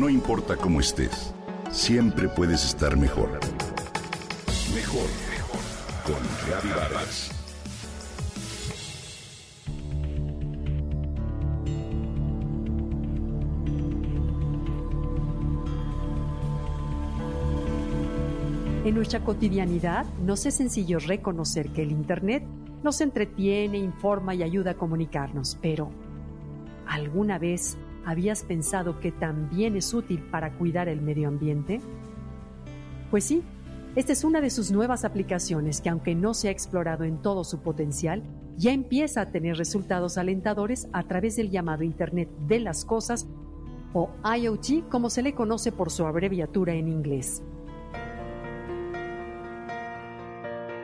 No importa cómo estés, siempre puedes estar mejor. Mejor, mejor. Con Vargas. En nuestra cotidianidad nos es sencillo reconocer que el Internet nos entretiene, informa y ayuda a comunicarnos, pero ¿alguna vez habías pensado que también es útil para cuidar el medio ambiente? Pues sí, esta es una de sus nuevas aplicaciones que aunque no se ha explorado en todo su potencial, ya empieza a tener resultados alentadores a través del llamado Internet de las Cosas o IoT como se le conoce por su abreviatura en inglés.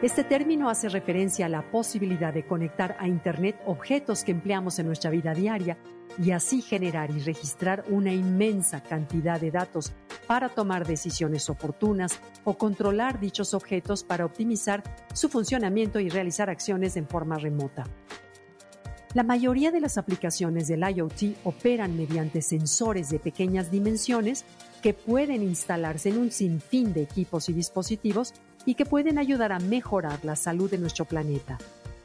Este término hace referencia a la posibilidad de conectar a Internet objetos que empleamos en nuestra vida diaria y así generar y registrar una inmensa cantidad de datos para tomar decisiones oportunas o controlar dichos objetos para optimizar su funcionamiento y realizar acciones en forma remota. La mayoría de las aplicaciones del IoT operan mediante sensores de pequeñas dimensiones que pueden instalarse en un sinfín de equipos y dispositivos y que pueden ayudar a mejorar la salud de nuestro planeta,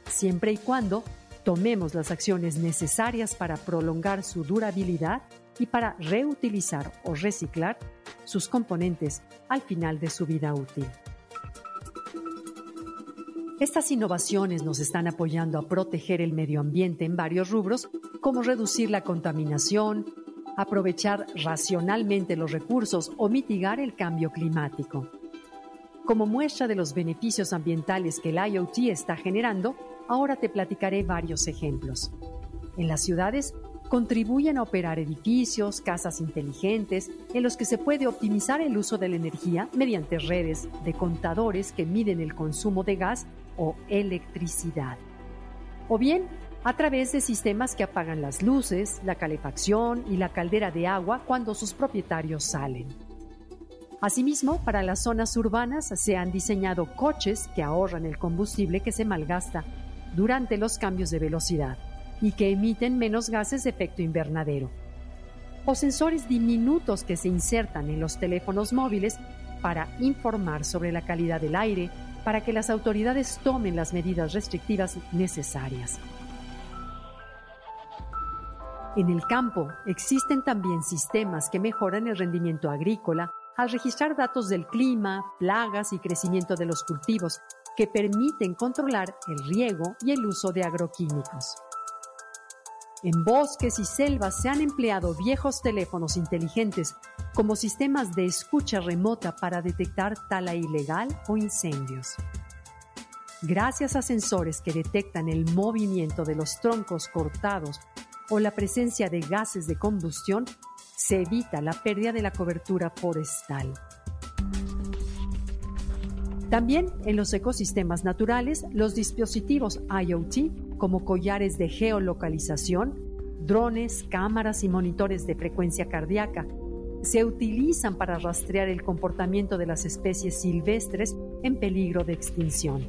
siempre y cuando tomemos las acciones necesarias para prolongar su durabilidad y para reutilizar o reciclar sus componentes al final de su vida útil. Estas innovaciones nos están apoyando a proteger el medio ambiente en varios rubros, como reducir la contaminación, aprovechar racionalmente los recursos o mitigar el cambio climático. Como muestra de los beneficios ambientales que el IoT está generando, ahora te platicaré varios ejemplos. En las ciudades, contribuyen a operar edificios, casas inteligentes, en los que se puede optimizar el uso de la energía mediante redes de contadores que miden el consumo de gas o electricidad. O bien, a través de sistemas que apagan las luces, la calefacción y la caldera de agua cuando sus propietarios salen. Asimismo, para las zonas urbanas se han diseñado coches que ahorran el combustible que se malgasta durante los cambios de velocidad y que emiten menos gases de efecto invernadero. O sensores diminutos que se insertan en los teléfonos móviles para informar sobre la calidad del aire, para que las autoridades tomen las medidas restrictivas necesarias. En el campo existen también sistemas que mejoran el rendimiento agrícola al registrar datos del clima, plagas y crecimiento de los cultivos que permiten controlar el riego y el uso de agroquímicos. En bosques y selvas se han empleado viejos teléfonos inteligentes como sistemas de escucha remota para detectar tala ilegal o incendios. Gracias a sensores que detectan el movimiento de los troncos cortados o la presencia de gases de combustión, se evita la pérdida de la cobertura forestal. También en los ecosistemas naturales, los dispositivos IoT, como collares de geolocalización, drones, cámaras y monitores de frecuencia cardíaca, se utilizan para rastrear el comportamiento de las especies silvestres en peligro de extinción.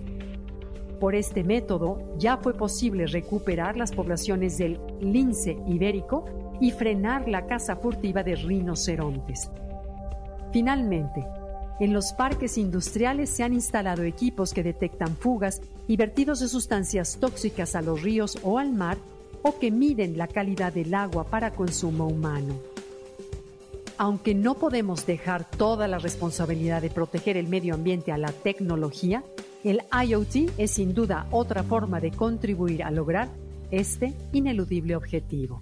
Por este método ya fue posible recuperar las poblaciones del lince ibérico y frenar la caza furtiva de rinocerontes. Finalmente, en los parques industriales se han instalado equipos que detectan fugas y vertidos de sustancias tóxicas a los ríos o al mar o que miden la calidad del agua para consumo humano. Aunque no podemos dejar toda la responsabilidad de proteger el medio ambiente a la tecnología, el IoT es sin duda otra forma de contribuir a lograr este ineludible objetivo.